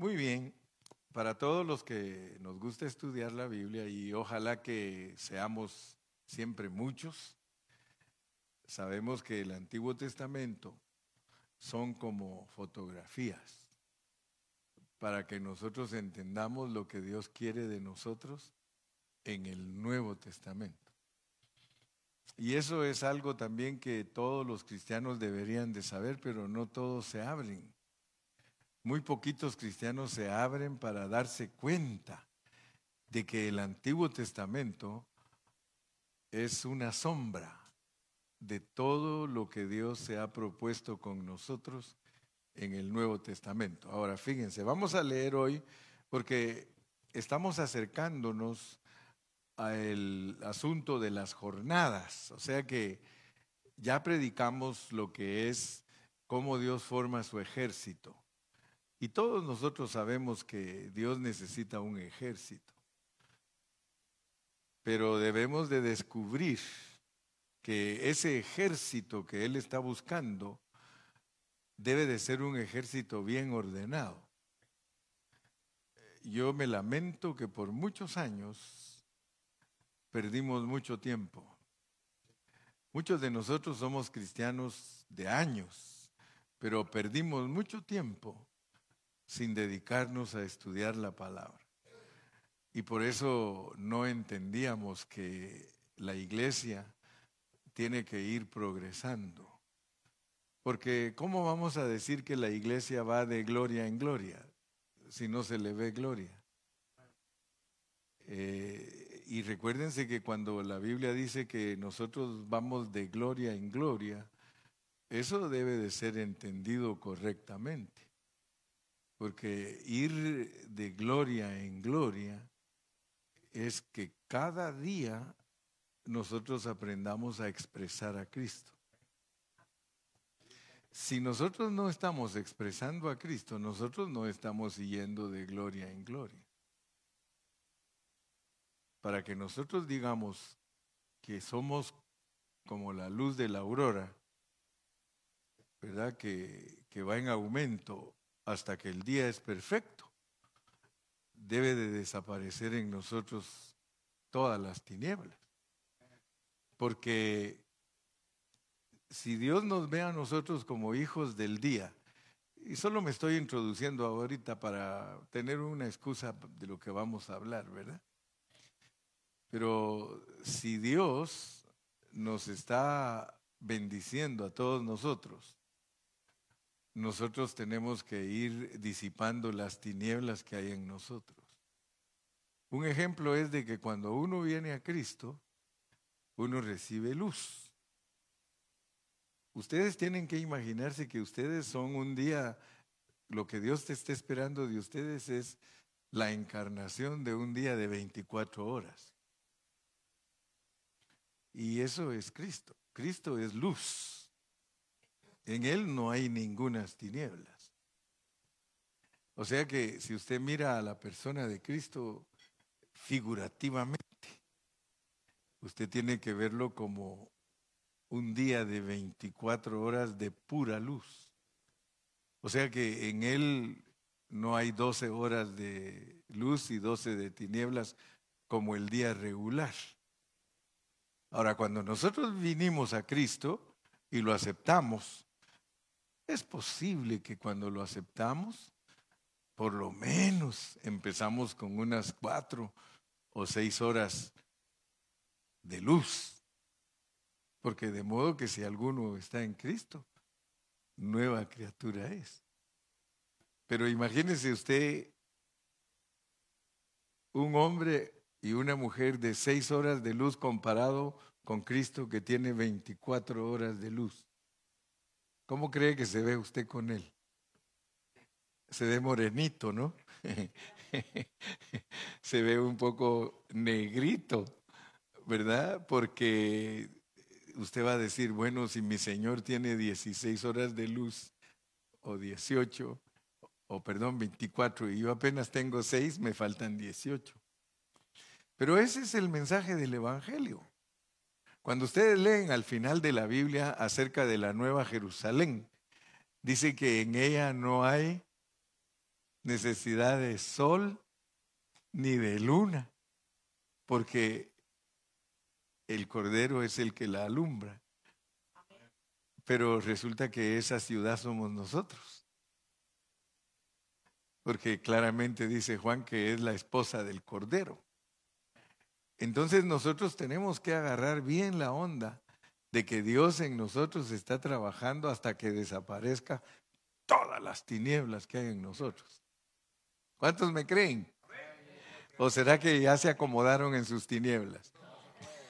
Muy bien, para todos los que nos gusta estudiar la Biblia y ojalá que seamos siempre muchos, sabemos que el Antiguo Testamento son como fotografías para que nosotros entendamos lo que Dios quiere de nosotros en el Nuevo Testamento. Y eso es algo también que todos los cristianos deberían de saber, pero no todos se abren. Muy poquitos cristianos se abren para darse cuenta de que el Antiguo Testamento es una sombra de todo lo que Dios se ha propuesto con nosotros en el Nuevo Testamento. Ahora, fíjense, vamos a leer hoy porque estamos acercándonos al asunto de las jornadas, o sea que ya predicamos lo que es cómo Dios forma su ejército. Y todos nosotros sabemos que Dios necesita un ejército. Pero debemos de descubrir que ese ejército que Él está buscando debe de ser un ejército bien ordenado. Yo me lamento que por muchos años perdimos mucho tiempo. Muchos de nosotros somos cristianos de años, pero perdimos mucho tiempo sin dedicarnos a estudiar la palabra. Y por eso no entendíamos que la iglesia tiene que ir progresando. Porque ¿cómo vamos a decir que la iglesia va de gloria en gloria si no se le ve gloria? Eh, y recuérdense que cuando la Biblia dice que nosotros vamos de gloria en gloria, eso debe de ser entendido correctamente. Porque ir de gloria en gloria es que cada día nosotros aprendamos a expresar a Cristo. Si nosotros no estamos expresando a Cristo, nosotros no estamos yendo de gloria en gloria. Para que nosotros digamos que somos como la luz de la aurora, ¿verdad? Que, que va en aumento hasta que el día es perfecto, debe de desaparecer en nosotros todas las tinieblas. Porque si Dios nos ve a nosotros como hijos del día, y solo me estoy introduciendo ahorita para tener una excusa de lo que vamos a hablar, ¿verdad? Pero si Dios nos está bendiciendo a todos nosotros, nosotros tenemos que ir disipando las tinieblas que hay en nosotros. Un ejemplo es de que cuando uno viene a Cristo, uno recibe luz. Ustedes tienen que imaginarse que ustedes son un día, lo que Dios te está esperando de ustedes es la encarnación de un día de 24 horas. Y eso es Cristo. Cristo es luz. En Él no hay ninguna tinieblas. O sea que si usted mira a la persona de Cristo figurativamente, usted tiene que verlo como un día de 24 horas de pura luz. O sea que en Él no hay 12 horas de luz y 12 de tinieblas como el día regular. Ahora, cuando nosotros vinimos a Cristo y lo aceptamos, es posible que cuando lo aceptamos, por lo menos empezamos con unas cuatro o seis horas de luz. Porque de modo que si alguno está en Cristo, nueva criatura es. Pero imagínese usted un hombre y una mujer de seis horas de luz comparado con Cristo que tiene 24 horas de luz. ¿Cómo cree que se ve usted con él? Se ve morenito, ¿no? se ve un poco negrito, ¿verdad? Porque usted va a decir, bueno, si mi Señor tiene 16 horas de luz o 18, o perdón, 24, y yo apenas tengo 6, me faltan 18. Pero ese es el mensaje del Evangelio. Cuando ustedes leen al final de la Biblia acerca de la Nueva Jerusalén, dice que en ella no hay necesidad de sol ni de luna, porque el Cordero es el que la alumbra. Pero resulta que esa ciudad somos nosotros. Porque claramente dice Juan que es la esposa del Cordero. Entonces nosotros tenemos que agarrar bien la onda de que Dios en nosotros está trabajando hasta que desaparezca todas las tinieblas que hay en nosotros. ¿Cuántos me creen? ¿O será que ya se acomodaron en sus tinieblas?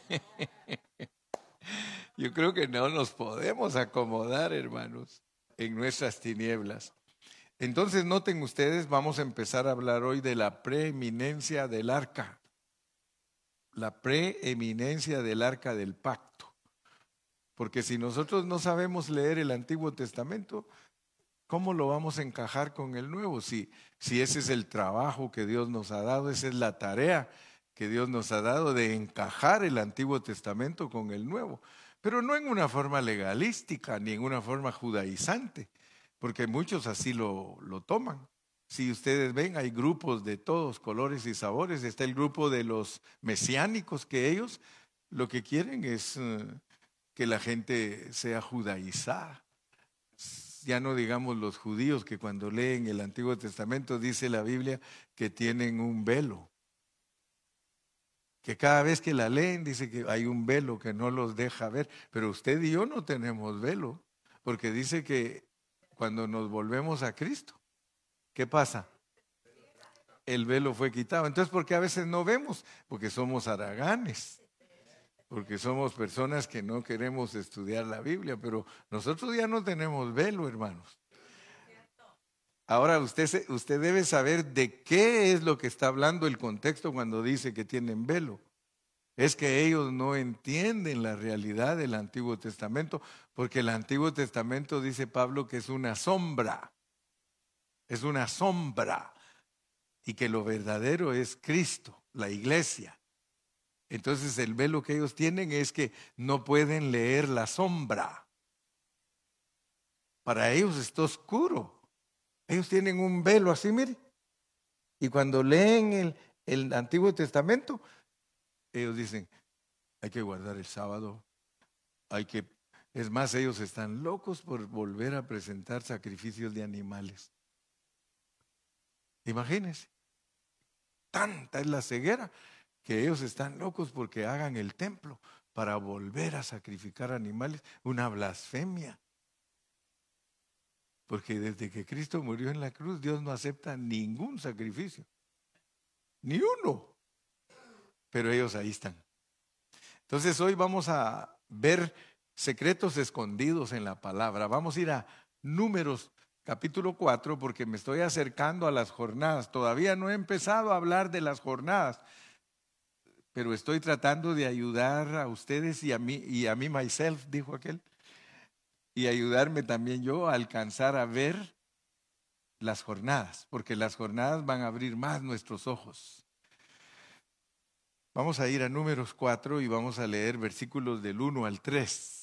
Yo creo que no nos podemos acomodar, hermanos, en nuestras tinieblas. Entonces, noten ustedes, vamos a empezar a hablar hoy de la preeminencia del arca. La preeminencia del arca del pacto. Porque si nosotros no sabemos leer el Antiguo Testamento, ¿cómo lo vamos a encajar con el Nuevo? Si, si ese es el trabajo que Dios nos ha dado, esa es la tarea que Dios nos ha dado de encajar el Antiguo Testamento con el Nuevo. Pero no en una forma legalística ni en una forma judaizante, porque muchos así lo, lo toman. Si ustedes ven, hay grupos de todos colores y sabores. Está el grupo de los mesiánicos, que ellos lo que quieren es eh, que la gente sea judaizada ya no digamos los judíos que cuando leen el Antiguo Testamento dice la Biblia que tienen un velo. Que cada vez que la leen dice que hay un velo que no los deja ver. Pero usted y yo no tenemos velo, porque dice que cuando nos volvemos a Cristo, ¿qué pasa? El velo fue quitado. Entonces, ¿por qué a veces no vemos? Porque somos haraganes porque somos personas que no queremos estudiar la Biblia, pero nosotros ya no tenemos velo, hermanos. Ahora usted, usted debe saber de qué es lo que está hablando el contexto cuando dice que tienen velo. Es que ellos no entienden la realidad del Antiguo Testamento, porque el Antiguo Testamento dice Pablo que es una sombra, es una sombra, y que lo verdadero es Cristo, la iglesia. Entonces el velo que ellos tienen es que no pueden leer la sombra. Para ellos está oscuro. Ellos tienen un velo así, mire. Y cuando leen el, el Antiguo Testamento, ellos dicen, hay que guardar el sábado, hay que... Es más, ellos están locos por volver a presentar sacrificios de animales. Imagínense, tanta es la ceguera que ellos están locos porque hagan el templo para volver a sacrificar animales, una blasfemia. Porque desde que Cristo murió en la cruz, Dios no acepta ningún sacrificio. Ni uno. Pero ellos ahí están. Entonces hoy vamos a ver secretos escondidos en la palabra. Vamos a ir a números capítulo 4 porque me estoy acercando a las jornadas. Todavía no he empezado a hablar de las jornadas pero estoy tratando de ayudar a ustedes y a mí, y a mí myself, dijo aquel, y ayudarme también yo a alcanzar a ver las jornadas, porque las jornadas van a abrir más nuestros ojos. Vamos a ir a números 4 y vamos a leer versículos del 1 al 3.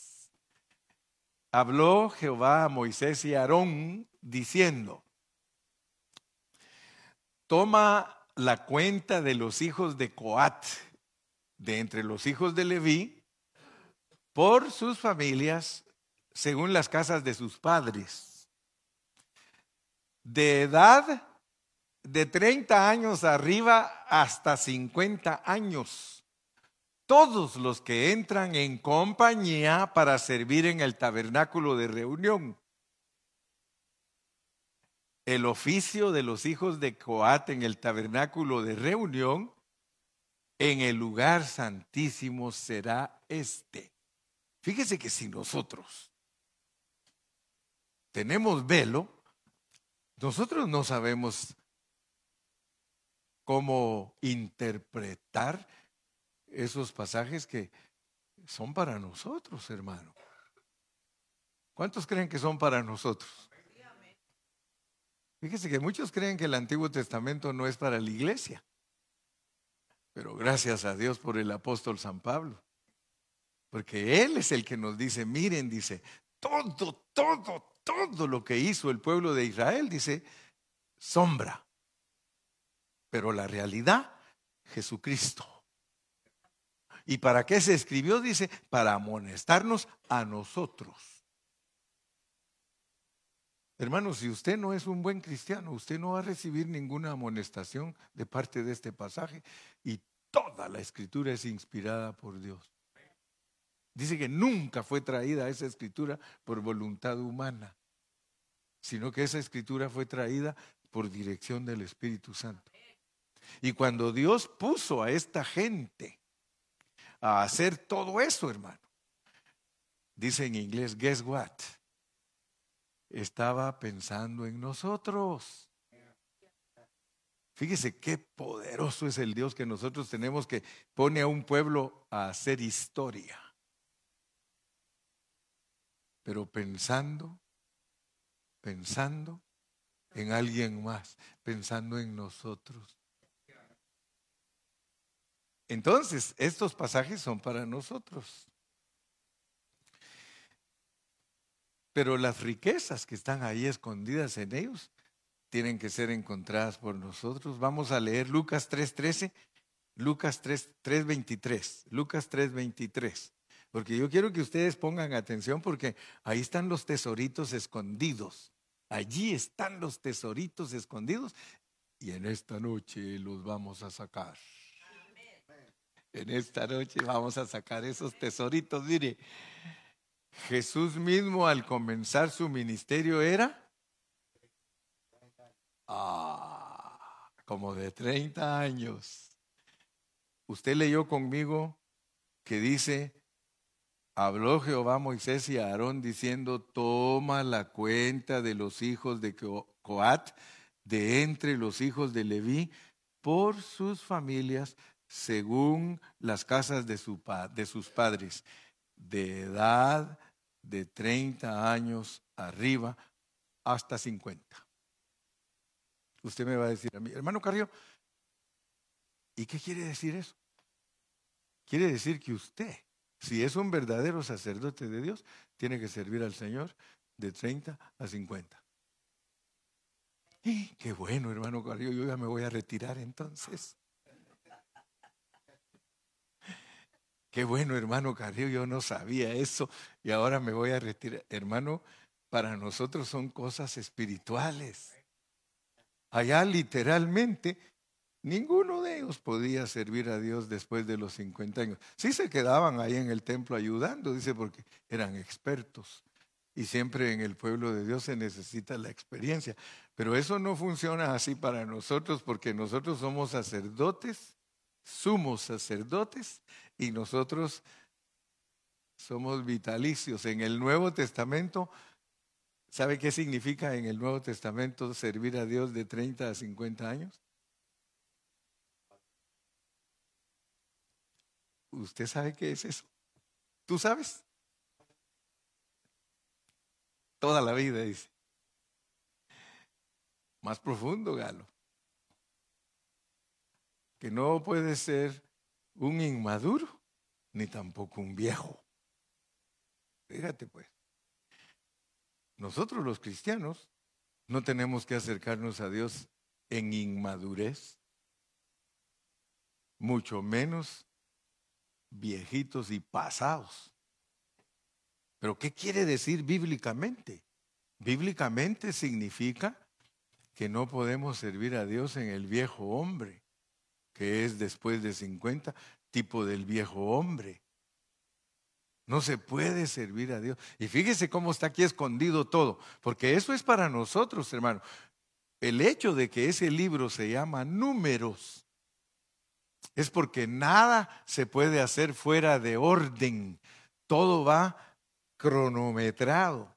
Habló Jehová a Moisés y a Aarón diciendo, toma la cuenta de los hijos de Coat de entre los hijos de Leví por sus familias según las casas de sus padres. De edad de 30 años arriba hasta 50 años. Todos los que entran en compañía para servir en el tabernáculo de reunión. El oficio de los hijos de Coat en el tabernáculo de reunión en el lugar santísimo será este. Fíjese que si nosotros tenemos velo, nosotros no sabemos cómo interpretar esos pasajes que son para nosotros, hermano. ¿Cuántos creen que son para nosotros? Fíjese que muchos creen que el Antiguo Testamento no es para la iglesia. Pero gracias a Dios por el apóstol San Pablo. Porque Él es el que nos dice, miren, dice, todo, todo, todo lo que hizo el pueblo de Israel, dice, sombra, pero la realidad, Jesucristo. ¿Y para qué se escribió? Dice, para amonestarnos a nosotros. Hermano, si usted no es un buen cristiano, usted no va a recibir ninguna amonestación de parte de este pasaje y toda la escritura es inspirada por Dios. Dice que nunca fue traída esa escritura por voluntad humana, sino que esa escritura fue traída por dirección del Espíritu Santo. Y cuando Dios puso a esta gente a hacer todo eso, hermano, dice en inglés, guess what? estaba pensando en nosotros. Fíjese qué poderoso es el Dios que nosotros tenemos que pone a un pueblo a hacer historia. Pero pensando, pensando en alguien más, pensando en nosotros. Entonces, estos pasajes son para nosotros. Pero las riquezas que están ahí escondidas en ellos tienen que ser encontradas por nosotros. Vamos a leer Lucas 3:13, Lucas 3:23, Lucas 3:23. Porque yo quiero que ustedes pongan atención porque ahí están los tesoritos escondidos. Allí están los tesoritos escondidos y en esta noche los vamos a sacar. En esta noche vamos a sacar esos tesoritos. Mire, Jesús mismo al comenzar su ministerio era ah, como de 30 años. Usted leyó conmigo que dice, habló Jehová a Moisés y a Aarón diciendo, toma la cuenta de los hijos de Coat, de entre los hijos de Leví, por sus familias, según las casas de, su, de sus padres, de edad de 30 años arriba hasta 50. Usted me va a decir a mí, hermano Carrillo, ¿y qué quiere decir eso? Quiere decir que usted, si es un verdadero sacerdote de Dios, tiene que servir al Señor de 30 a 50. Y qué bueno, hermano Carrillo, yo ya me voy a retirar entonces. Qué bueno, hermano Carrillo, yo no sabía eso y ahora me voy a retirar. Hermano, para nosotros son cosas espirituales. Allá literalmente ninguno de ellos podía servir a Dios después de los 50 años. Sí se quedaban ahí en el templo ayudando, dice, porque eran expertos. Y siempre en el pueblo de Dios se necesita la experiencia. Pero eso no funciona así para nosotros porque nosotros somos sacerdotes, sumos sacerdotes y nosotros somos vitalicios. En el Nuevo Testamento, ¿sabe qué significa en el Nuevo Testamento servir a Dios de 30 a 50 años? ¿Usted sabe qué es eso? ¿Tú sabes? Toda la vida, dice. Más profundo, Galo. Que no puede ser un inmaduro, ni tampoco un viejo. Fíjate pues, nosotros los cristianos no tenemos que acercarnos a Dios en inmadurez, mucho menos viejitos y pasados. Pero ¿qué quiere decir bíblicamente? Bíblicamente significa que no podemos servir a Dios en el viejo hombre, que es después de 50, tipo del viejo hombre. No se puede servir a Dios. Y fíjese cómo está aquí escondido todo, porque eso es para nosotros, hermano. El hecho de que ese libro se llama números es porque nada se puede hacer fuera de orden. Todo va cronometrado.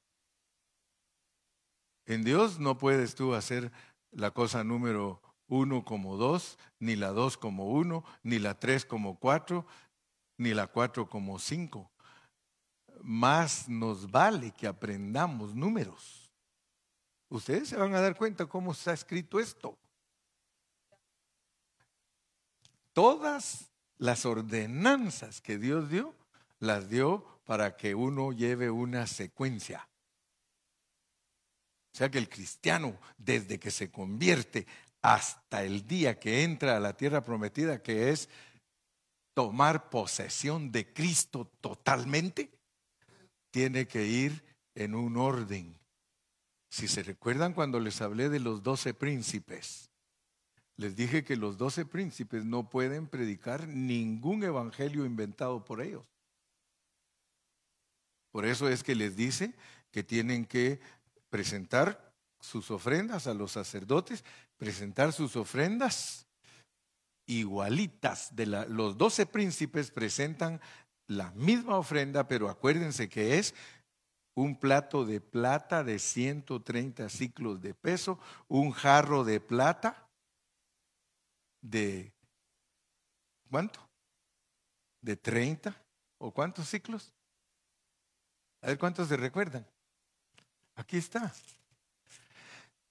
En Dios no puedes tú hacer la cosa número uno como dos, ni la dos como uno, ni la tres como cuatro, ni la cuatro como cinco. Más nos vale que aprendamos números. Ustedes se van a dar cuenta cómo está escrito esto. Todas las ordenanzas que Dios dio, las dio para que uno lleve una secuencia. O sea que el cristiano, desde que se convierte hasta el día que entra a la tierra prometida, que es tomar posesión de Cristo totalmente, tiene que ir en un orden. Si se recuerdan cuando les hablé de los doce príncipes, les dije que los doce príncipes no pueden predicar ningún evangelio inventado por ellos. Por eso es que les dice que tienen que presentar sus ofrendas a los sacerdotes, presentar sus ofrendas igualitas. De los doce príncipes presentan la misma ofrenda, pero acuérdense que es un plato de plata de 130 ciclos de peso, un jarro de plata de ¿cuánto? ¿De 30 o cuántos ciclos? A ver cuántos se recuerdan. Aquí está.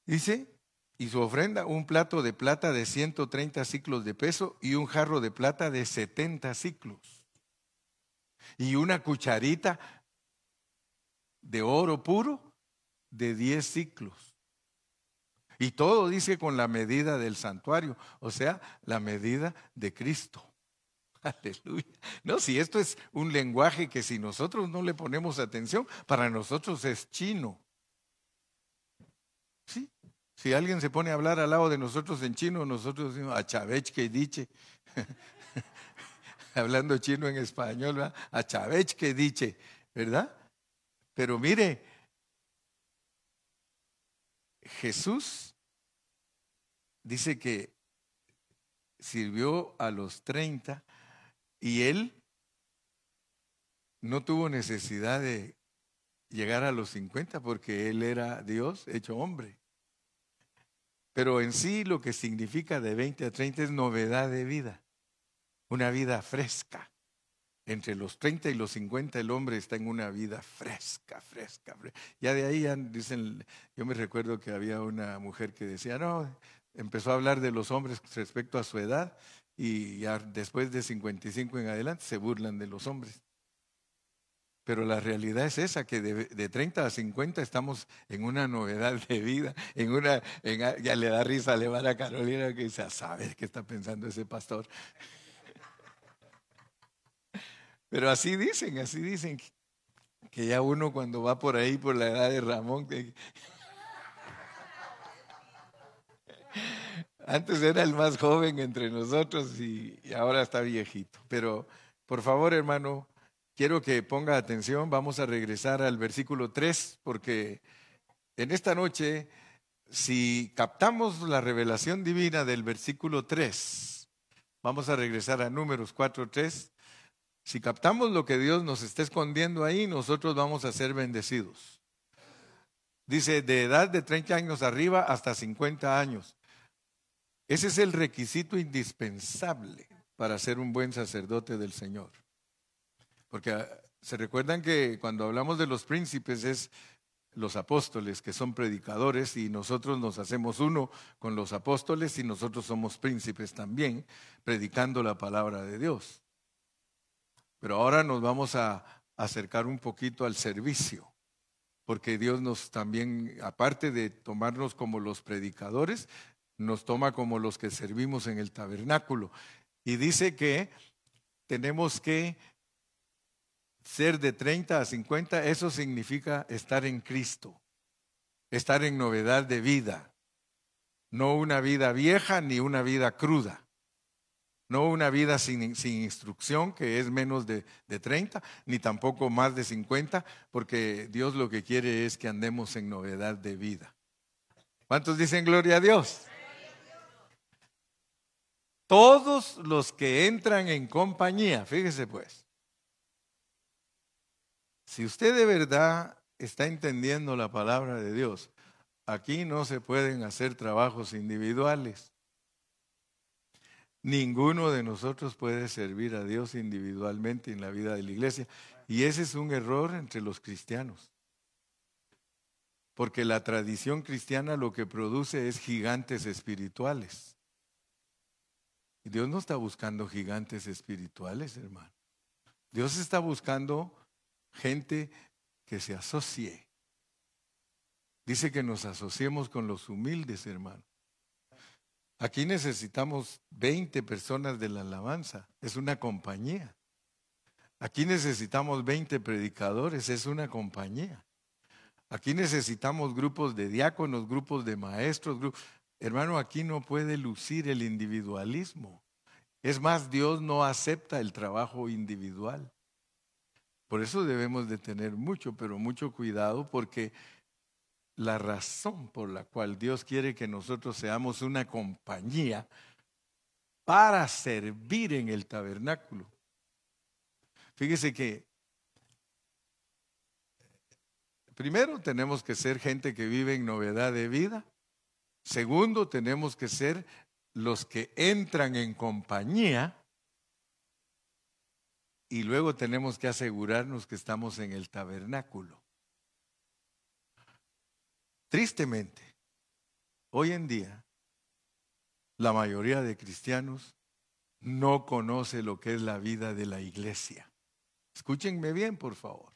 Dice, y su ofrenda, un plato de plata de 130 ciclos de peso y un jarro de plata de 70 ciclos. Y una cucharita de oro puro de 10 ciclos. Y todo dice con la medida del santuario, o sea, la medida de Cristo. Aleluya. No, si esto es un lenguaje que si nosotros no le ponemos atención, para nosotros es chino. Sí. Si alguien se pone a hablar al lado de nosotros en chino, nosotros decimos, Chavech que dice. Hablando chino en español, ¿verdad? Chavech que dice, ¿verdad? Pero mire, Jesús dice que sirvió a los 30 y él no tuvo necesidad de llegar a los 50 porque él era Dios hecho hombre. Pero en sí lo que significa de 20 a 30 es novedad de vida, una vida fresca. Entre los 30 y los 50 el hombre está en una vida fresca, fresca, fresca. Ya de ahí dicen, yo me recuerdo que había una mujer que decía, no, empezó a hablar de los hombres respecto a su edad y ya después de 55 en adelante se burlan de los hombres. Pero la realidad es esa, que de, 30 a 50 estamos en una novedad de vida, en una, ya le da risa le va a Carolina que dice, a saber qué está pensando ese pastor. Pero así dicen, así dicen, que ya uno cuando va por ahí, por la edad de Ramón, Antes era el más joven entre nosotros y, ahora está viejito. Pero por favor, hermano, quiero que ponga atención. Vamos a regresar al versículo 3 porque en esta noche, si captamos la revelación divina del versículo 3, vamos a regresar a números 4, 3. Si captamos lo que Dios nos está escondiendo ahí, nosotros vamos a ser bendecidos. Dice, de edad de 30 años arriba hasta 50 años. Ese es el requisito indispensable para ser un buen sacerdote del Señor. Porque ah, se recuerdan que cuando hablamos de los príncipes es los apóstoles que son predicadores y nosotros nos hacemos uno con los apóstoles y nosotros somos príncipes también, predicando la palabra de Dios. Pero ahora nos vamos a acercar un poquito al servicio, porque Dios nos también, aparte de tomarnos como los predicadores, nos toma como los que servimos en el tabernáculo. Y dice que tenemos que ser de 30 a 50, eso significa estar en Cristo, estar en novedad de vida, no una vida vieja ni una vida cruda, no una vida sin, instrucción, que es menos de, de 30, ni tampoco más de 50, porque Dios lo que quiere es que andemos en novedad de vida. ¿Cuántos dicen gloria a Dios? Todos los que entran en compañía, fíjese pues, si usted de verdad está entendiendo la palabra de Dios, aquí no se pueden hacer trabajos individuales. Ninguno de nosotros puede servir a Dios individualmente en la vida de la iglesia. Y ese es un error entre los cristianos. Porque la tradición cristiana lo que produce es gigantes espirituales. Dios no está buscando gigantes espirituales, hermano. Dios está buscando gente que se asocie. Dice que nos asociemos con los humildes, hermano. Aquí necesitamos 20 personas de la alabanza, es una compañía. Aquí necesitamos 20 predicadores, es una compañía. Aquí necesitamos grupos de diáconos, grupos de maestros. Hermano, aquí no puede lucir el individualismo. Es más, Dios no acepta el trabajo individual. Por eso debemos de tener mucho, pero mucho cuidado porque la razón por la cual Dios quiere que nosotros seamos una compañía para servir en el tabernáculo. Fíjese que primero tenemos que ser gente que vive en novedad de vida. Segundo, tenemos que ser los que entran en compañía. Y luego tenemos que asegurarnos que estamos en el tabernáculo. Tristemente, hoy en día, la mayoría de cristianos no conoce lo que es la vida de la iglesia. Escúchenme bien, por favor.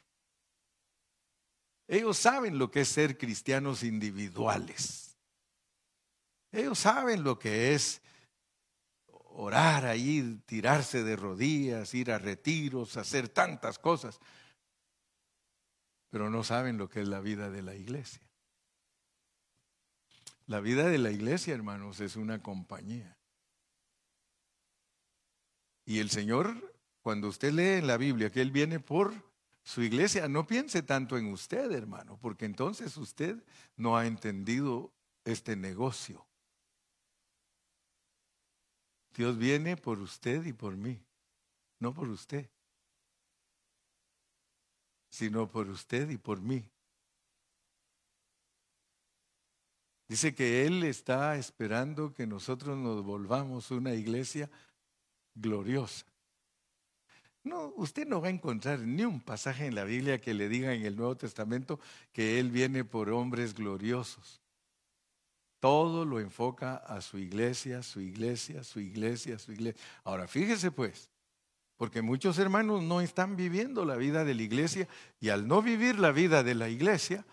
Ellos saben lo que es ser cristianos individuales. Ellos saben lo que es orar ahí, tirarse de rodillas, ir a retiros, hacer tantas cosas. Pero no saben lo que es la vida de la iglesia. La vida de la iglesia, hermanos, es una compañía. Y el Señor, cuando usted lee en la Biblia que Él viene por su iglesia, no piense tanto en usted, hermano, porque entonces usted no ha entendido este negocio. Dios viene por usted y por mí, no por usted, sino por usted y por mí. Dice que Él está esperando que nosotros nos volvamos una iglesia gloriosa. No, usted no va a encontrar ni un pasaje en la Biblia que le diga en el Nuevo Testamento que Él viene por hombres gloriosos. Todo lo enfoca a su iglesia, su iglesia, su iglesia, su iglesia. Ahora, fíjese pues, porque muchos hermanos no están viviendo la vida de la iglesia y al no vivir la vida de la iglesia,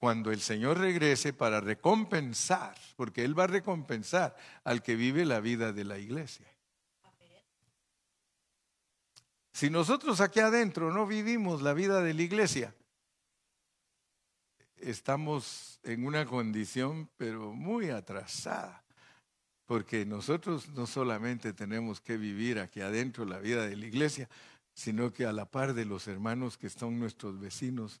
cuando el Señor regrese para recompensar, porque Él va a recompensar al que vive la vida de la iglesia. Si nosotros aquí adentro no vivimos la vida de la iglesia, estamos en una condición pero muy atrasada, porque nosotros no solamente tenemos que vivir aquí adentro la vida de la iglesia, sino que a la par de los hermanos que son nuestros vecinos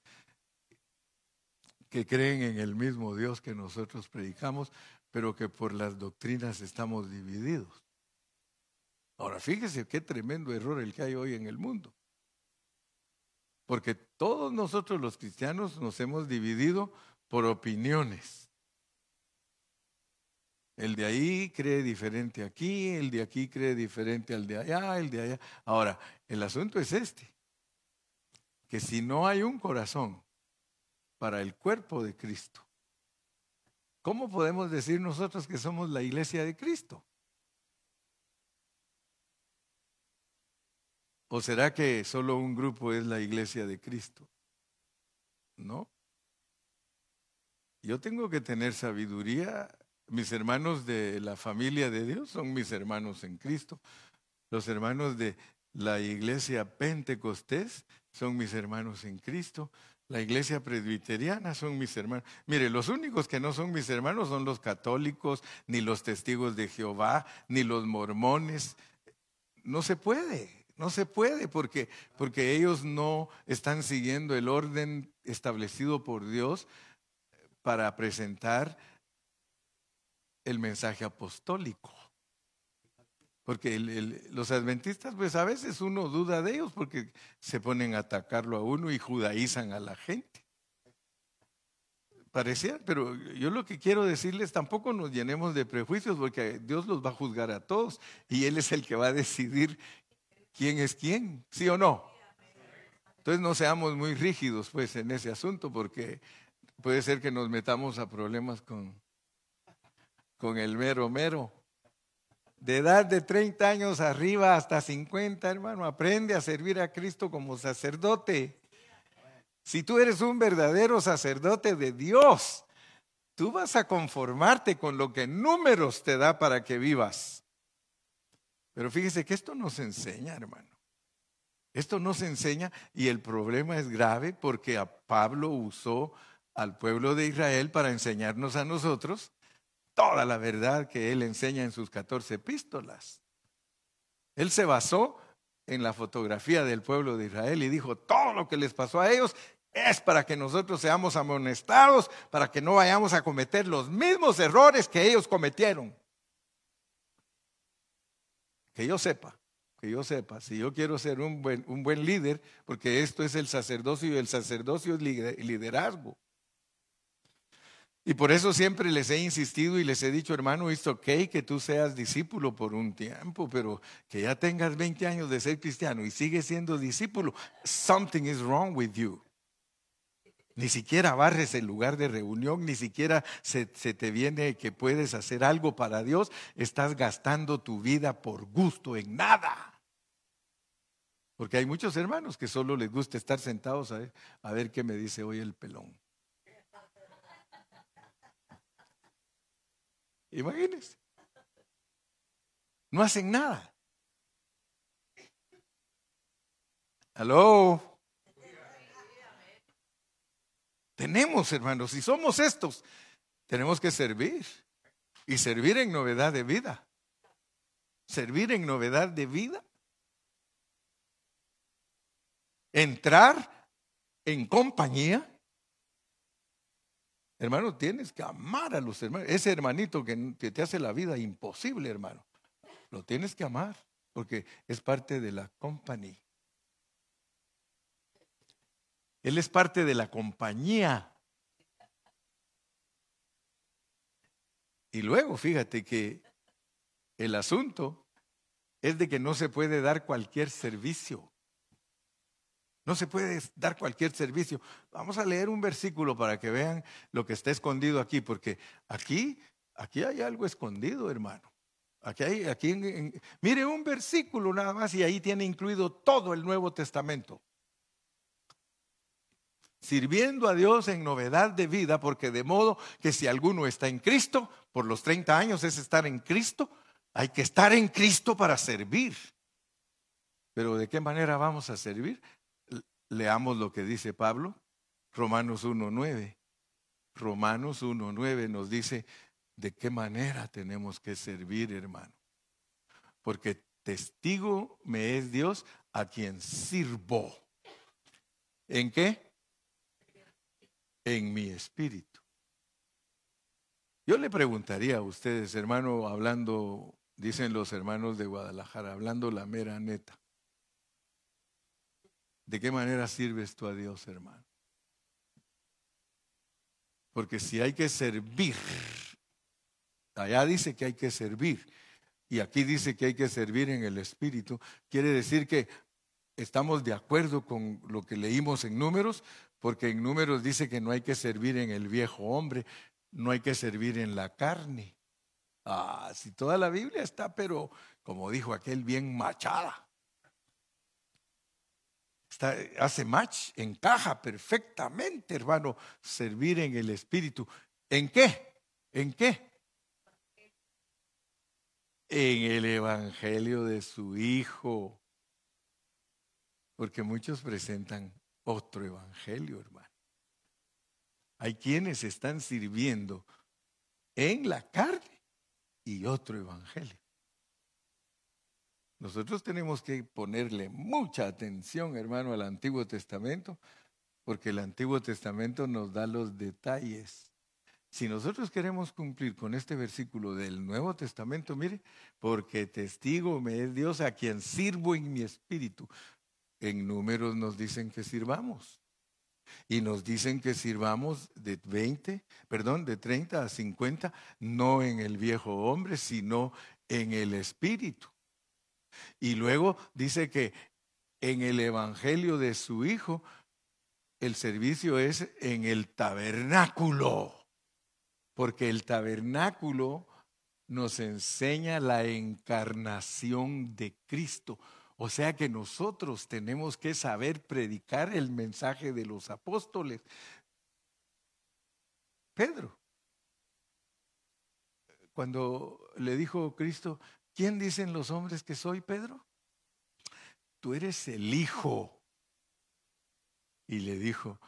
que creen en el mismo Dios que nosotros predicamos, pero que por las doctrinas estamos divididos. Ahora fíjese qué tremendo error el que hay hoy en el mundo. Porque todos nosotros los cristianos nos hemos dividido por opiniones. El de ahí cree diferente aquí, el de aquí cree diferente al de allá, el de allá. Ahora, el asunto es este, que si no hay un corazón para el cuerpo de Cristo. ¿Cómo podemos decir nosotros que somos la iglesia de Cristo? ¿O será que solo un grupo es la iglesia de Cristo? No. Yo tengo que tener sabiduría. Mis hermanos de la familia de Dios son mis hermanos en Cristo. Los hermanos de la iglesia pentecostés son mis hermanos en Cristo. La iglesia presbiteriana son mis hermanos. Mire, los únicos que no son mis hermanos son los católicos, ni los testigos de Jehová, ni los mormones. No se puede, no se puede porque, porque ellos no están siguiendo el orden establecido por Dios para presentar el mensaje apostólico. Porque los adventistas, pues a veces uno duda de ellos porque se ponen a atacarlo a uno y judaizan a la gente. Parecía, pero yo lo que quiero decirles, tampoco nos llenemos de prejuicios porque Dios los va a juzgar a todos y Él es el que va a decidir quién es quién, sí o no. Entonces no seamos muy rígidos pues en ese asunto porque puede ser que nos metamos a problemas con, con el mero mero de edad de 30 años arriba hasta 50, hermano, aprende a servir a Cristo como sacerdote. Si tú eres un verdadero sacerdote de Dios, tú vas a conformarte con lo que números te da para que vivas. Pero fíjese que esto nos enseña, hermano. Esto nos enseña y el problema es grave porque a Pablo usó al pueblo de Israel para enseñarnos a nosotros toda la verdad que él enseña en sus 14 epístolas. Él se basó en la fotografía del pueblo de Israel y dijo, todo lo que les pasó a ellos es para que nosotros seamos amonestados, para que no vayamos a cometer los mismos errores que ellos cometieron. Que yo sepa, que yo sepa, si yo quiero ser un buen, un buen líder, porque esto es el sacerdocio y el sacerdocio es liderazgo. Y por eso siempre les he insistido y les he dicho, hermano, es ok que tú seas discípulo por un tiempo, pero que ya tengas 20 años de ser cristiano y sigues siendo discípulo, something is wrong with you. Ni siquiera barres el lugar de reunión, ni siquiera se, te viene que puedes hacer algo para Dios. Estás gastando tu vida por gusto en nada. Porque hay muchos hermanos que solo les gusta estar sentados a ver, a ver qué me dice hoy el pelón. Imagínense. No hacen nada. Aló. Tenemos, hermanos, si somos estos, tenemos que servir. Y servir en novedad de vida. Servir en novedad de vida. Entrar en compañía Hermano, tienes que amar a los hermanos. Ese hermanito que, te hace la vida imposible, hermano. Lo tienes que amar porque es parte de la compañía. Él es parte de la compañía. Y luego, fíjate que el asunto es de que no se puede dar cualquier servicio. No se puede dar cualquier servicio. Vamos a leer un versículo para que vean lo que está escondido aquí, porque aquí, aquí hay algo escondido, hermano. Aquí hay, aquí, mire un versículo nada más y ahí tiene incluido todo el Nuevo Testamento. Sirviendo a Dios en novedad de vida, porque de modo que si alguno está en Cristo, por los 30 años es estar en Cristo, hay que estar en Cristo para servir. Pero ¿de qué manera vamos a servir? Leamos lo que dice Pablo, Romanos 1.9. Romanos 1.9 nos dice de qué manera tenemos que servir, hermano. Porque testigo me es Dios a quien sirvo. ¿En qué? En mi espíritu. Yo le preguntaría a ustedes, hermano, hablando, dicen los hermanos de Guadalajara, hablando la mera neta. ¿De qué manera sirves tú a Dios, hermano? Porque si hay que servir, allá dice que hay que servir y aquí dice que hay que servir en el Espíritu, quiere decir que estamos de acuerdo con lo que leímos en números, porque en números dice que no hay que servir en el viejo hombre, no hay que servir en la carne. Ah, si toda la Biblia está, pero como dijo aquel, bien machada hace match, encaja perfectamente, hermano, servir en el Espíritu. ¿En qué? ¿En qué? En el Evangelio de su Hijo. Porque muchos presentan otro Evangelio, hermano. Hay quienes están sirviendo en la carne y otro Evangelio. Nosotros tenemos que ponerle mucha atención, hermano, al Antiguo Testamento, porque el Antiguo Testamento nos da los detalles. Si nosotros queremos cumplir con este versículo del Nuevo Testamento, mire, porque testigo me es Dios a quien sirvo en mi espíritu. En números nos dicen que sirvamos. Y nos dicen que sirvamos de 20, perdón, de 30 a 50, no en el viejo hombre, sino en el espíritu. Y luego dice que en el Evangelio de su Hijo, el servicio es en el tabernáculo, porque el tabernáculo nos enseña la encarnación de Cristo. O sea que nosotros tenemos que saber predicar el mensaje de los apóstoles. Pedro, cuando le dijo Cristo, ¿quién dicen los hombres que soy, Pedro? Tú eres el Hijo. Y le dijo,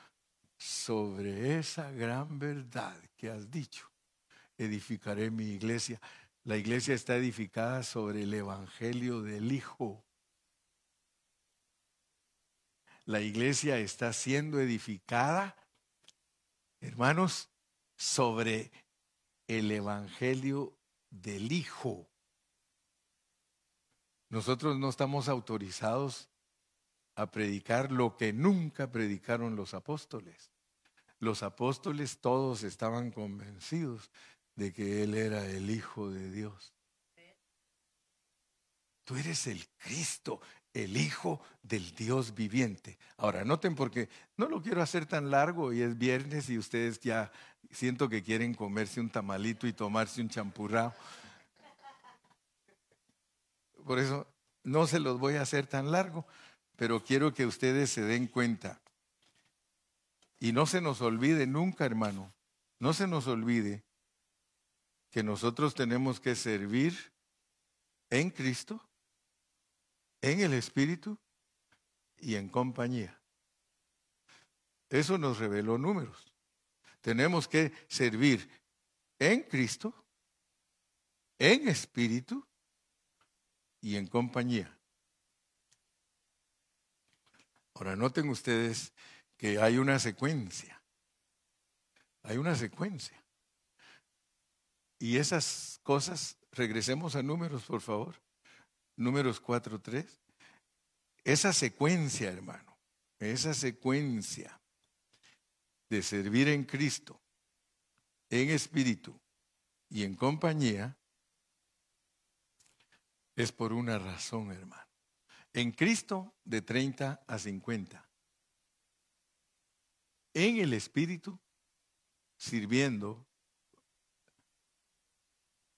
sobre esa gran verdad que has dicho, edificaré mi iglesia. La iglesia está edificada sobre el Evangelio del Hijo. La iglesia está siendo edificada, hermanos, sobre el Evangelio del Hijo. Nosotros no estamos autorizados a predicar lo que nunca predicaron los apóstoles. Los apóstoles todos estaban convencidos de que Él era el Hijo de Dios. Tú eres el Cristo, el Hijo del Dios viviente. Ahora, noten porque no lo quiero hacer tan largo y es viernes y ustedes ya siento que quieren comerse un tamalito y tomarse un champurrado. Por eso no se los voy a hacer tan largo, pero quiero que ustedes se den cuenta. Y no se nos olvide nunca, hermano, no se nos olvide que nosotros tenemos que servir en Cristo, en el Espíritu y en compañía. Eso nos reveló números. Tenemos que servir en Cristo, en Espíritu y en compañía. Ahora noten ustedes que hay una secuencia. Hay una secuencia. Y esas cosas, regresemos a números, por favor. Números 4.3. Esa secuencia, hermano, esa secuencia de servir en Cristo, en espíritu y en compañía, es por una razón, hermano. En Cristo de 30 a 50. En el espíritu, sirviendo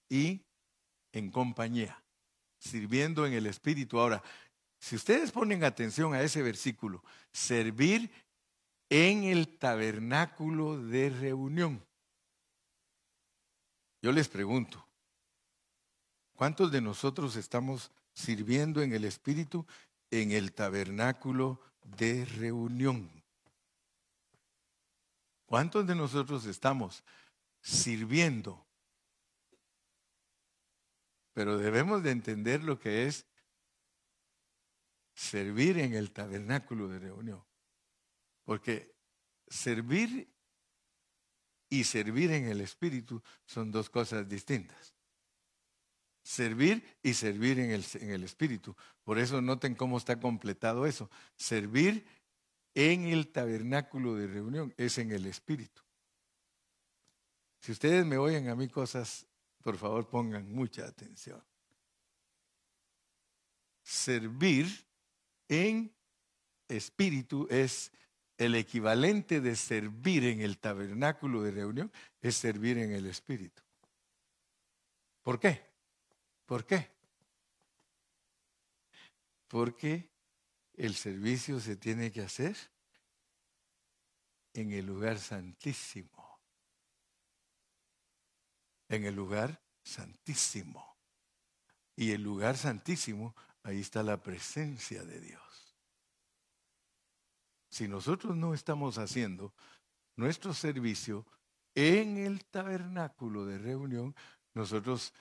y en compañía, sirviendo en el Espíritu. Ahora, si ustedes ponen atención a ese versículo, servir en el tabernáculo de reunión. Yo les pregunto, ¿cuántos de nosotros estamos sirviendo en el Espíritu en el tabernáculo de reunión? ¿Cuántos de nosotros estamos sirviendo pero debemos de entender lo que es servir en el tabernáculo de reunión. Porque servir y servir en el Espíritu son dos cosas distintas. Servir y servir en el, en el Espíritu. Por eso noten cómo está completado eso. Servir en el tabernáculo de reunión es en el Espíritu. Si ustedes me oyen a mí cosas por favor, pongan mucha atención. Servir en espíritu es el equivalente de servir en el tabernáculo de reunión, es servir en el espíritu. ¿Por qué? ¿Por qué? Porque el servicio se tiene que hacer en el lugar santísimo en el lugar santísimo. Y el lugar santísimo, ahí está la presencia de Dios. Si nosotros no estamos haciendo nuestro servicio en el tabernáculo de reunión, nosotros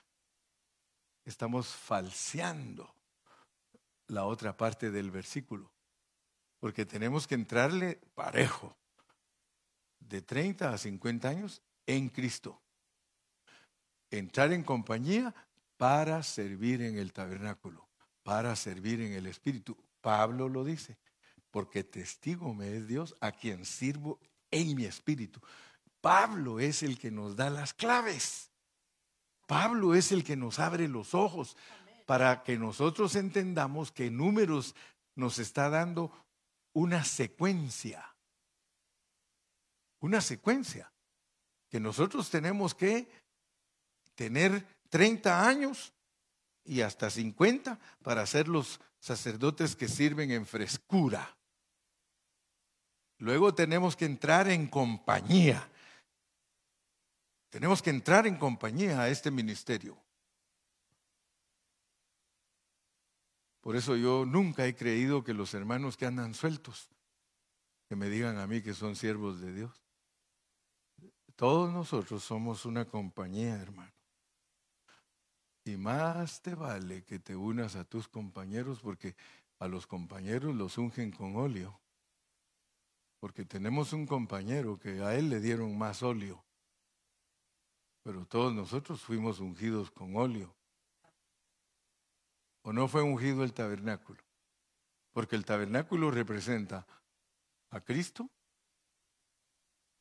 estamos falseando la otra parte del versículo. Porque tenemos que entrarle parejo, de 30 a 50 años, en Cristo entrar en compañía para servir en el tabernáculo, para servir en el Espíritu. Pablo lo dice, porque testigo me es Dios a quien sirvo en mi espíritu. Pablo es el que nos da las claves. Pablo es el que nos abre los ojos para que nosotros entendamos que números nos está dando una secuencia. Una secuencia que nosotros tenemos que tener 30 años y hasta 50 para ser los sacerdotes que sirven en frescura. Luego tenemos que entrar en compañía. Tenemos que entrar en compañía a este ministerio. Por eso yo nunca he creído que los hermanos que andan sueltos, que me digan a mí que son siervos de Dios. Todos nosotros somos una compañía, hermano. Y más te vale que te unas a tus compañeros porque a los compañeros los ungen con óleo. Porque tenemos un compañero que a él le dieron más óleo. Pero todos nosotros fuimos ungidos con óleo. ¿O no fue ungido el tabernáculo? Porque el tabernáculo representa a Cristo,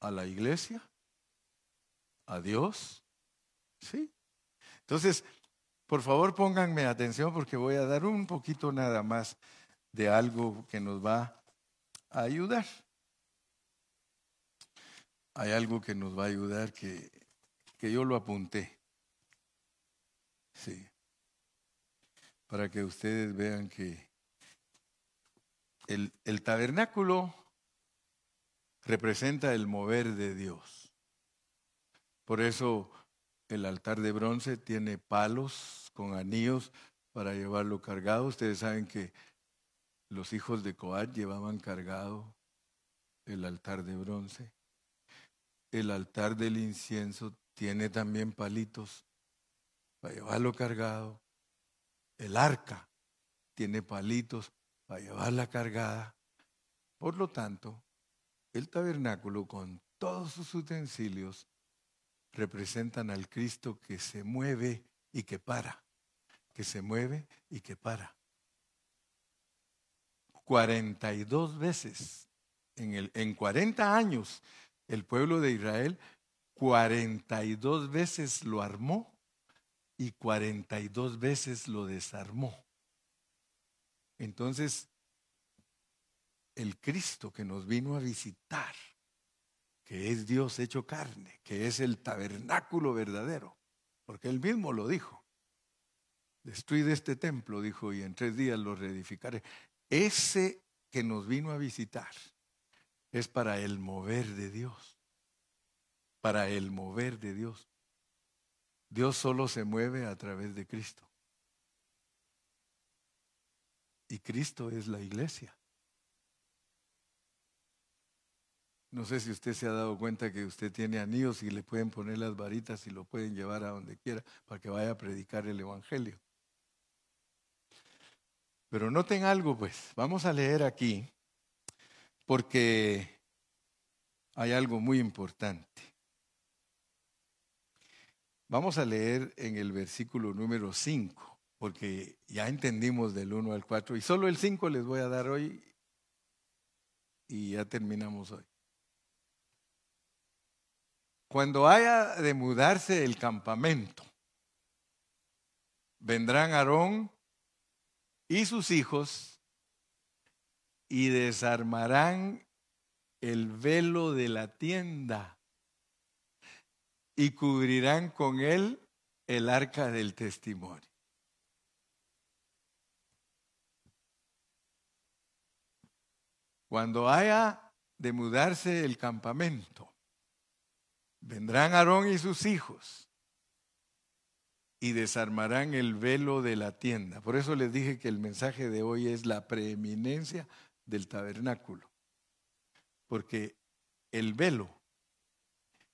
a la iglesia, a Dios. ¿Sí? Entonces, por favor pónganme atención porque voy a dar un poquito nada más de algo que nos va a ayudar. Hay algo que nos va a ayudar que, que yo lo apunté. Sí. Para que ustedes vean que el, el tabernáculo representa el mover de Dios. Por eso el altar de bronce tiene palos con anillos para llevarlo cargado. Ustedes saben que los hijos de Coat llevaban cargado el altar de bronce. El altar del incienso tiene también palitos para llevarlo cargado. El arca tiene palitos para llevarla cargada. Por lo tanto, el tabernáculo con todos sus utensilios representan al Cristo que se mueve y que para, que se mueve y que para. 42 veces en, el, en 40 años el pueblo de Israel 42 veces lo armó y 42 veces lo desarmó. Entonces, el Cristo que nos vino a visitar, que es Dios hecho carne, que es el tabernáculo verdadero, porque él mismo lo dijo. Destruid este templo, dijo, y en tres días lo reedificaré. Ese que nos vino a visitar es para el mover de Dios, para el mover de Dios. Dios solo se mueve a través de Cristo. Y Cristo es la iglesia. No sé si usted se ha dado cuenta que usted tiene anillos y le pueden poner las varitas y lo pueden llevar a donde quiera para que vaya a predicar el Evangelio. Pero noten algo, pues, vamos a leer aquí, porque hay algo muy importante. Vamos a leer en el versículo número 5, porque ya entendimos del 1 al 4, y solo el 5 les voy a dar hoy, y ya terminamos hoy. Cuando haya de mudarse el campamento, vendrán Aarón y sus hijos y desarmarán el velo de la tienda y cubrirán con él el arca del testimonio. Cuando haya de mudarse el campamento, Vendrán Aarón y sus hijos y desarmarán el velo de la tienda. Por eso les dije que el mensaje de hoy es la preeminencia del tabernáculo. Porque el velo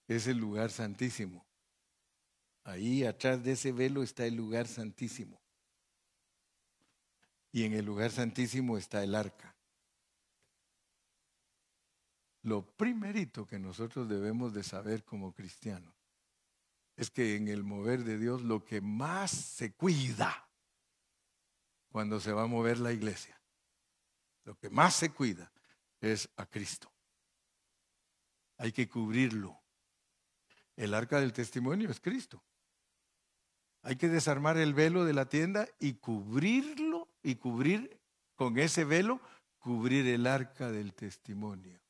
es el lugar santísimo. Ahí atrás de ese velo está el lugar santísimo. Y en el lugar santísimo está el arca. Lo primerito que nosotros debemos de saber como cristianos es que en el mover de Dios lo que más se cuida cuando se va a mover la iglesia, lo que más se cuida es a Cristo. Hay que cubrirlo. El arca del testimonio es Cristo. Hay que desarmar el velo de la tienda y cubrirlo y cubrir con ese velo, cubrir el arca del testimonio.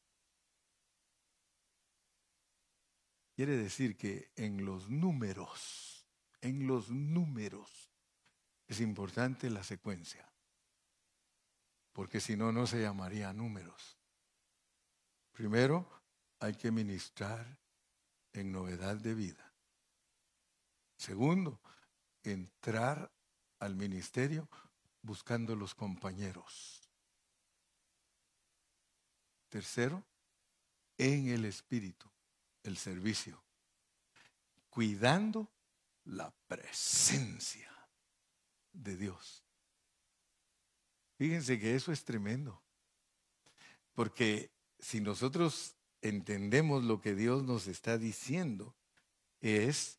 Quiere decir que en los números, en los números, es importante la secuencia. porque si no, no se llamaría números. Primero, hay que ministrar en novedad de vida. Segundo, entrar al ministerio buscando los compañeros. Tercero, en el espíritu, el servicio, cuidando la presencia de Dios. Fíjense que eso es tremendo, porque si nosotros entendemos lo que Dios nos está diciendo, es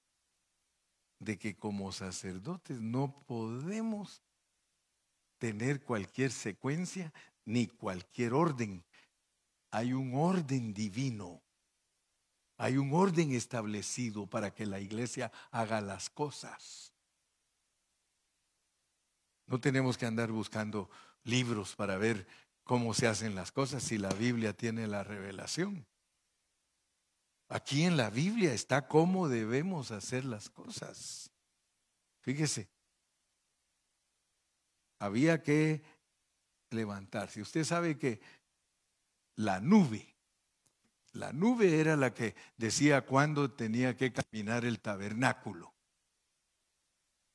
de que como sacerdotes no podemos tener cualquier secuencia ni cualquier orden. Hay un orden divino. Hay un orden establecido para que la iglesia haga las cosas. No tenemos que andar buscando libros para ver cómo se hacen las cosas si la Biblia tiene la revelación. Aquí en la Biblia está cómo debemos hacer las cosas. Fíjese, había que levantarse. Usted sabe que la nube, la nube era la que decía cuándo tenía que caminar el tabernáculo.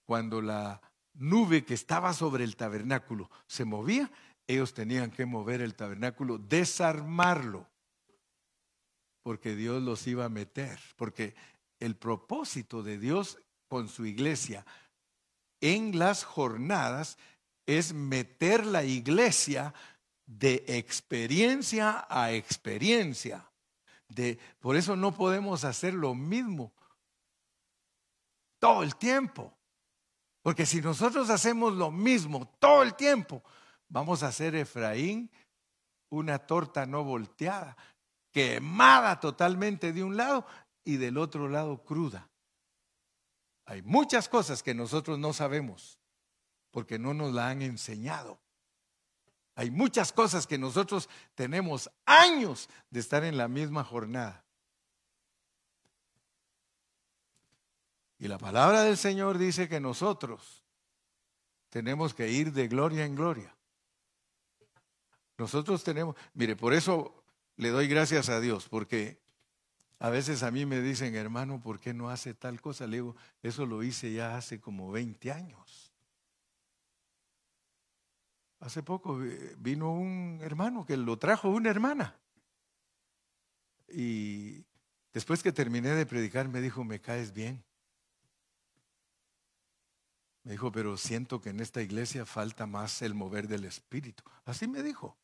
Cuando la nube que estaba sobre el tabernáculo se movía, ellos tenían que mover el tabernáculo, desarmarlo, porque Dios los iba a meter, porque el propósito de Dios con su iglesia en las jornadas es meter la iglesia de experiencia a experiencia. De, por eso no podemos hacer lo mismo todo el tiempo. Porque si nosotros hacemos lo mismo todo el tiempo, vamos a hacer Efraín una torta no volteada, quemada totalmente de un lado y del otro lado cruda. Hay muchas cosas que nosotros no sabemos porque no nos la han enseñado. Hay muchas cosas que nosotros tenemos años de estar en la misma jornada. Y la palabra del Señor dice que nosotros tenemos que ir de gloria en gloria. Nosotros tenemos, mire, por eso le doy gracias a Dios, porque a veces a mí me dicen, hermano, ¿por qué no hace tal cosa? Le digo, eso lo hice ya hace como 20 años. Hace poco vino un hermano que lo trajo una hermana. Y después que terminé de predicar me dijo, me caes bien. Me dijo, pero siento que en esta iglesia falta más el mover del Espíritu. Así me dijo.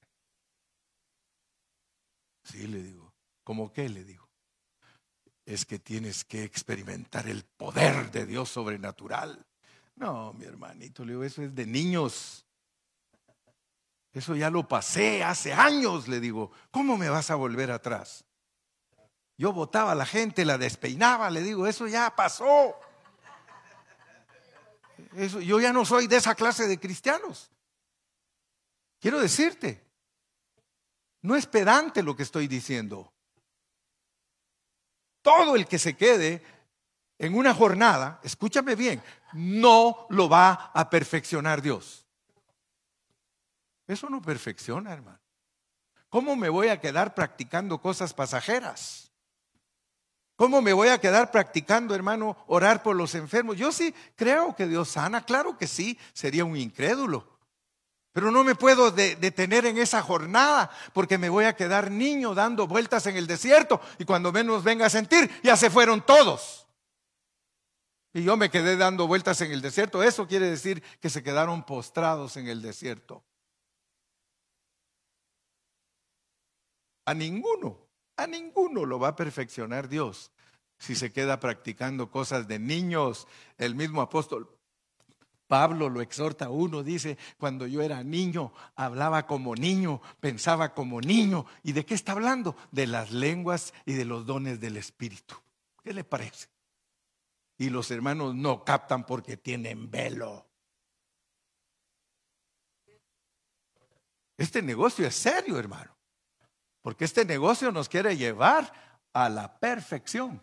Sí, le digo. ¿Cómo qué? Le digo. Es que tienes que experimentar el poder de Dios sobrenatural. No, mi hermanito, le digo, eso es de niños. Eso ya lo pasé hace años, le digo. ¿Cómo me vas a volver atrás? Yo votaba a la gente, la despeinaba, le digo, eso ya pasó yo ya no soy de esa clase de cristianos. Quiero decirte, no es pedante lo que estoy diciendo. Todo el que se quede en una jornada, escúchame bien, no lo va a perfeccionar Dios. Eso no perfecciona, hermano. ¿Cómo me voy a quedar practicando cosas pasajeras? ¿Cómo me voy a quedar practicando, hermano, orar por los enfermos? Yo sí creo que Dios sana, claro que sí, sería un incrédulo. Pero no me puedo detener en esa jornada porque me voy a quedar niño dando vueltas en el desierto y cuando menos venga a sentir, ya se fueron todos. Y yo me quedé dando vueltas en el desierto. Eso quiere decir que se quedaron postrados en el desierto. A ninguno a ninguno lo va a perfeccionar Dios si se queda practicando cosas de niños. El mismo apóstol Pablo lo exhorta a uno, dice, cuando yo era niño, hablaba como niño, pensaba como niño. ¿Y de qué está hablando? De las lenguas y de los dones del Espíritu. ¿Qué le parece? Y los hermanos no captan porque tienen velo. Este negocio es serio, hermano. Porque este negocio nos quiere llevar a la perfección.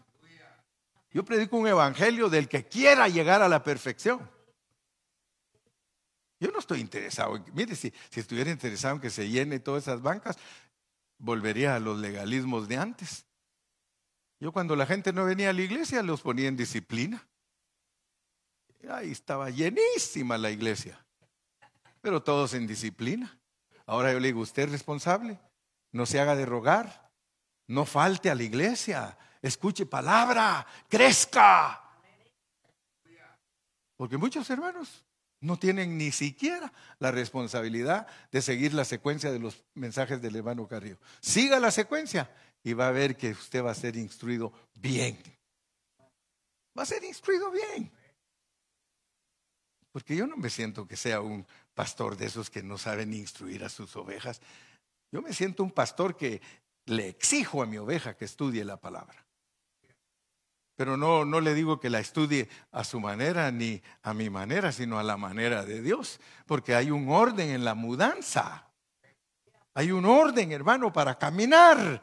Yo predico un evangelio del que quiera llegar a la perfección. Yo no estoy interesado. Mire, si, si estuviera interesado en que se llene todas esas bancas, volvería a los legalismos de antes. Yo cuando la gente no venía a la iglesia los ponía en disciplina. Ahí estaba llenísima la iglesia, pero todos en disciplina. Ahora yo le digo, usted es responsable, no se haga de rogar, no falte a la iglesia, escuche palabra, crezca. Porque muchos hermanos no tienen ni siquiera la responsabilidad de seguir la secuencia de los mensajes del hermano Carrillo. Siga la secuencia y va a ver que usted va a ser instruido bien. Va a ser instruido bien. Porque yo no me siento que sea un pastor de esos que no saben instruir a sus ovejas. Yo me siento un pastor que le exijo a mi oveja que estudie la palabra. Pero no, no le digo que la estudie a su manera ni a mi manera, sino a la manera de Dios. Porque hay un orden en la mudanza. Hay un orden, hermano, para caminar.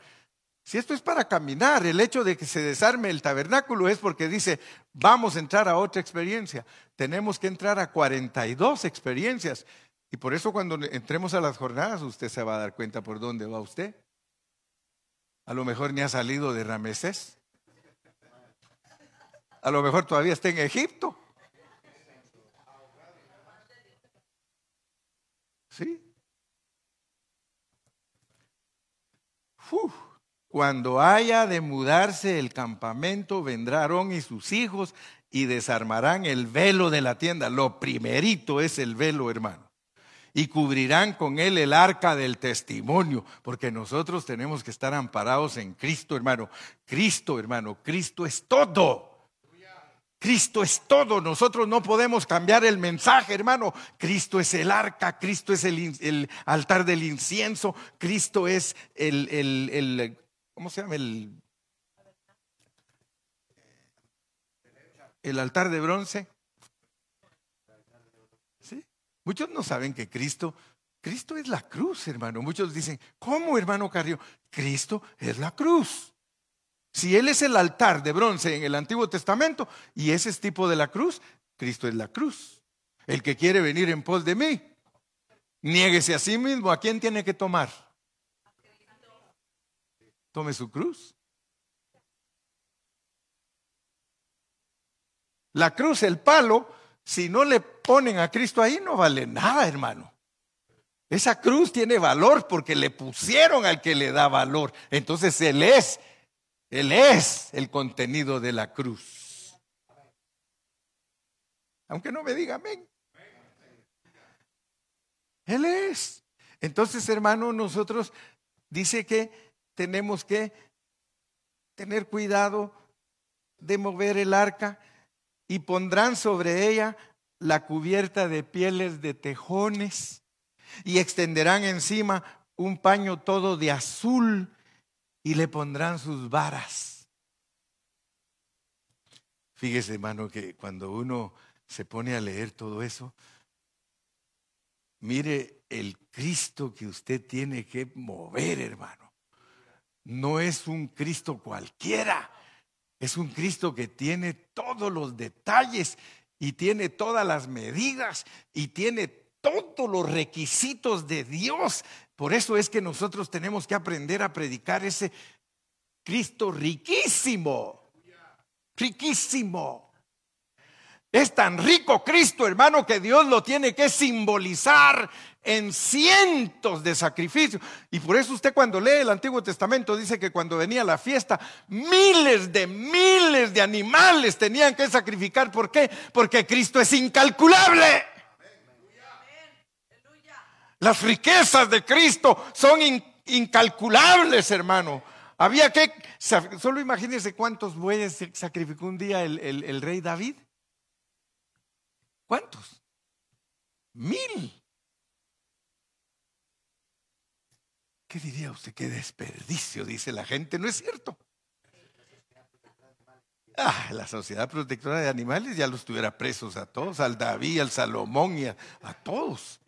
Si esto es para caminar, el hecho de que se desarme el tabernáculo es porque dice, vamos a entrar a otra experiencia. Tenemos que entrar a 42 experiencias. Y por eso cuando entremos a las jornadas, usted se va a dar cuenta por dónde va usted. A lo mejor ni ha salido de Ramesés. A lo mejor todavía está en Egipto. ¿Sí? Cuando haya de mudarse el campamento, vendrán y sus hijos y desarmarán el velo de la tienda. Lo primerito es el velo, hermano. Y cubrirán con él el arca del testimonio, porque nosotros tenemos que estar amparados en Cristo, hermano. Cristo, hermano, Cristo es todo. Cristo es todo. Nosotros no podemos cambiar el mensaje, hermano. Cristo es el arca, Cristo es el, altar del incienso, Cristo es el, el ¿cómo se llama? El, el altar de bronce. Muchos no saben que Cristo, Cristo es la cruz, hermano. Muchos dicen, ¿cómo, hermano Carrillo? Cristo es la cruz. Si Él es el altar de bronce en el Antiguo Testamento y ese es tipo de la cruz, Cristo es la cruz. El que quiere venir en pos de mí, niéguese a sí mismo. ¿A quién tiene que tomar? Tome su cruz. La cruz, el palo, si no le ponen a Cristo ahí, no vale nada, hermano. Esa cruz tiene valor porque le pusieron al que le da valor. Entonces Él es, Él es el contenido de la cruz. Aunque no me diga amén. Él es. Entonces, hermano, nosotros dice que tenemos que tener cuidado de mover el arca y pondrán sobre ella la cubierta de pieles de tejones y extenderán encima un paño todo de azul y le pondrán sus varas. Fíjese, hermano, que cuando uno se pone a leer todo eso, mire el Cristo que usted tiene que mover, hermano no es un Cristo cualquiera, es un Cristo que tiene todos los detalles y tiene todas las medidas y tiene todos los requisitos de Dios. Por eso es que nosotros tenemos que aprender a predicar ese Cristo riquísimo, riquísimo. Es tan rico Cristo, hermano, que Dios lo tiene que simbolizar en cientos de sacrificios. Y por eso usted cuando lee el Antiguo Testamento dice que cuando venía la fiesta, miles de miles de animales tenían que sacrificar. ¿Por qué? Porque Cristo es incalculable. Las riquezas de Cristo son incalculables, hermano. Había que, solo imagínense cuántos bueyes sacrificó un día el rey David. ¿Cuántos? Mil. ¿Qué diría usted? Qué desperdicio, dice la gente. ¿No es cierto? Ah, la sociedad protectora de animales ya los tuviera presos a todos, al David, al Salomón y a, todos.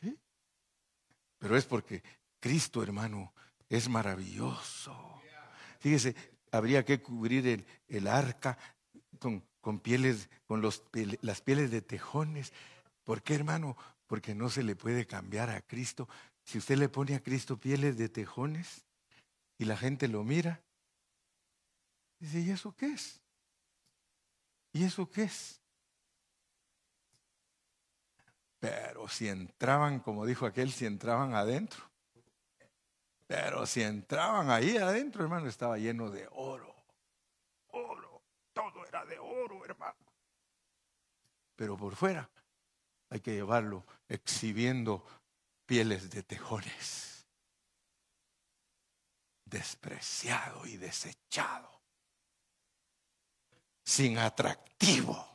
¿Sí? Pero es porque Cristo, hermano, es maravilloso. Fíjese, habría que cubrir el arca con, con pieles, con los, las pieles de tejones. ¿Por qué, hermano? Porque no se le puede cambiar a Cristo. Si usted le pone a Cristo pieles de tejones y la gente lo mira, dice, ¿y eso qué es? ¿Y eso qué es? Pero si entraban, como dijo aquel, si entraban adentro. Pero si entraban ahí adentro, hermano, estaba lleno de oro. Oro. De oro, hermano. Pero por fuera hay que llevarlo exhibiendo pieles de tejones. Despreciado y desechado. Sin atractivo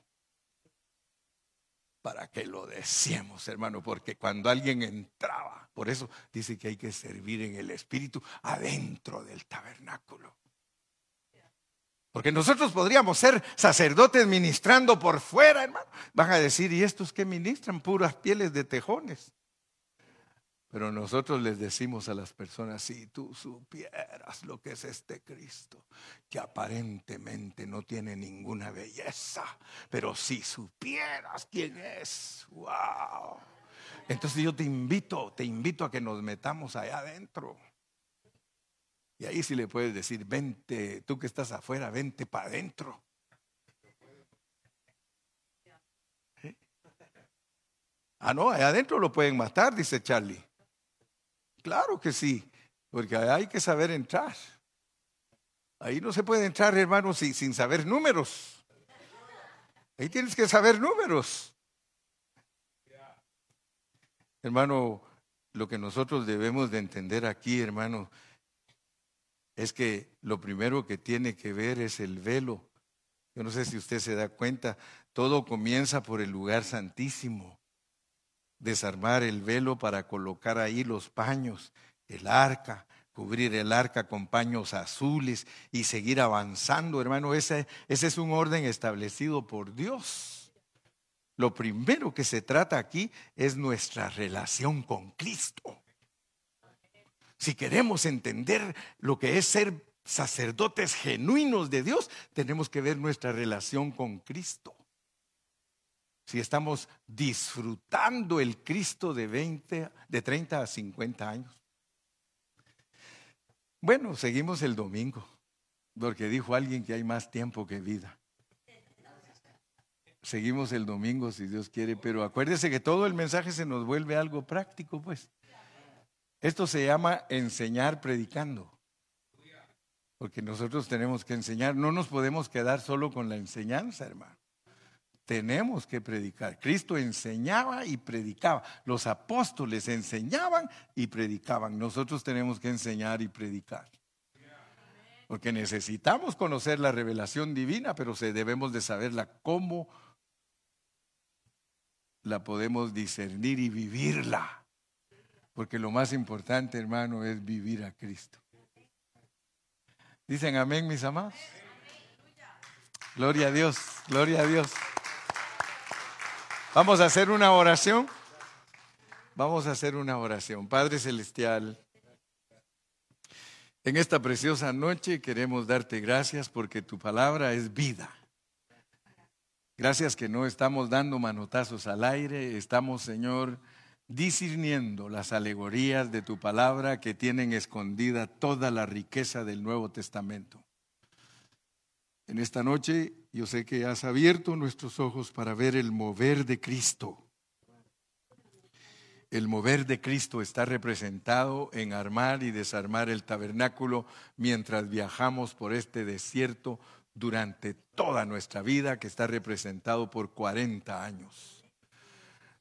para que lo deseemos, hermano, porque cuando alguien entraba, por eso dice que hay que servir en el Espíritu adentro del tabernáculo. Porque nosotros podríamos ser sacerdotes ministrando por fuera, hermano. Van a decir, ¿y estos que ministran? Puras pieles de tejones. Pero nosotros les decimos a las personas, si tú supieras lo que es este Cristo, que aparentemente no tiene ninguna belleza, pero si supieras quién es, wow. Entonces yo te invito, te invito a que nos metamos allá adentro. Y ahí sí le puedes decir, vente, tú que estás afuera, vente para adentro. Ah, no, allá adentro lo pueden matar, dice Charlie. Claro que sí, porque hay que saber entrar. Ahí no se puede entrar, hermanos, sin saber números. Ahí tienes que saber números. Hermano, lo que nosotros debemos de entender aquí, hermano, es que lo primero que tiene que ver es el velo. Yo no sé si usted se da cuenta, todo comienza por el lugar santísimo desarmar el velo para colocar ahí los paños, el arca, cubrir el arca con paños azules y seguir avanzando, hermano. Ese, ese es un orden establecido por Dios. Lo primero que se trata aquí es nuestra relación con Cristo. Si queremos entender lo que es ser sacerdotes genuinos de Dios, tenemos que ver nuestra relación con Cristo si estamos disfrutando el Cristo de 20, de 30 a 50 años. Bueno, seguimos el domingo, porque dijo alguien que hay más tiempo que vida. Seguimos el domingo si Dios quiere, pero acuérdese que todo el mensaje se nos vuelve algo práctico, pues. Esto se llama enseñar predicando. Porque nosotros tenemos que enseñar, no nos podemos quedar solo con la enseñanza, hermano tenemos que predicar. Cristo enseñaba y predicaba. Los apóstoles enseñaban y predicaban. Nosotros tenemos que enseñar y predicar. Porque necesitamos conocer la revelación divina, pero debemos de saberla cómo la podemos discernir y vivirla. Porque lo más importante, hermano, es vivir a Cristo. Dicen amén, mis amados. Gloria a Dios, gloria a Dios. Vamos a hacer una oración. Vamos a hacer una oración. Padre Celestial, en esta preciosa noche queremos darte gracias porque tu palabra es vida. Gracias que no estamos dando manotazos al aire, estamos, Señor, discerniendo las alegorías de tu palabra que tienen escondida toda la riqueza del Nuevo Testamento. En esta noche yo sé que has abierto nuestros ojos para ver el mover de Cristo. El mover de Cristo está representado en armar y desarmar el tabernáculo mientras viajamos por este desierto durante toda nuestra vida, que está representado por 40 años.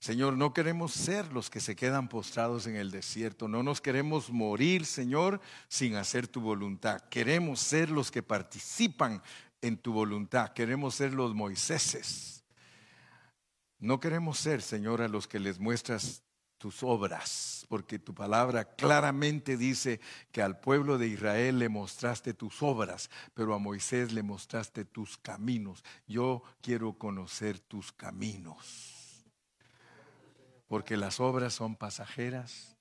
Señor, no queremos ser los que se quedan postrados en el desierto, no nos queremos morir, Señor, sin hacer tu voluntad. Queremos ser los que participan en tu voluntad. Queremos ser los Moiséses. No queremos ser, Señor, a los que les muestras tus obras, porque tu palabra claramente dice que al pueblo de Israel le mostraste tus obras, pero a Moisés le mostraste tus caminos. Yo quiero conocer tus caminos, porque las obras son pasajeras.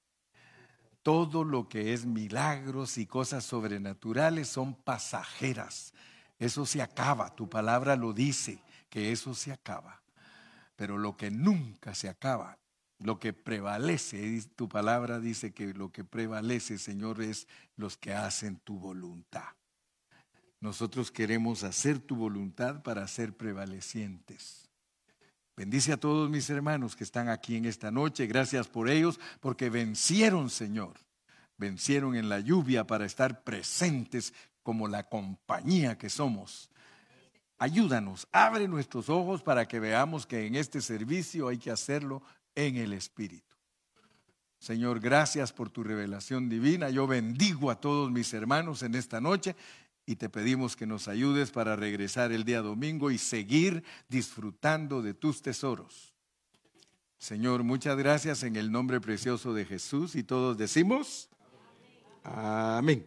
Todo lo que es milagros y cosas sobrenaturales son pasajeras. Eso se acaba, tu palabra lo dice. que eso se acaba. Pero lo que nunca se acaba, lo que prevalece, tu palabra dice que lo que prevalece, Señor, es los que hacen tu voluntad. Nosotros queremos hacer tu voluntad para ser prevalecientes. Bendice a todos mis hermanos que están aquí en esta noche. Gracias por ellos, porque vencieron, Señor. Vencieron en la lluvia para estar presentes como la compañía que somos. Ayúdanos, abre nuestros ojos para que veamos que en este servicio hay que hacerlo en el Espíritu. Señor, gracias por tu revelación divina. Yo bendigo a todos mis hermanos en esta noche y te pedimos que nos ayudes para regresar el día domingo y seguir disfrutando de tus tesoros. Señor, muchas gracias en el nombre precioso de Jesús y todos decimos, amén.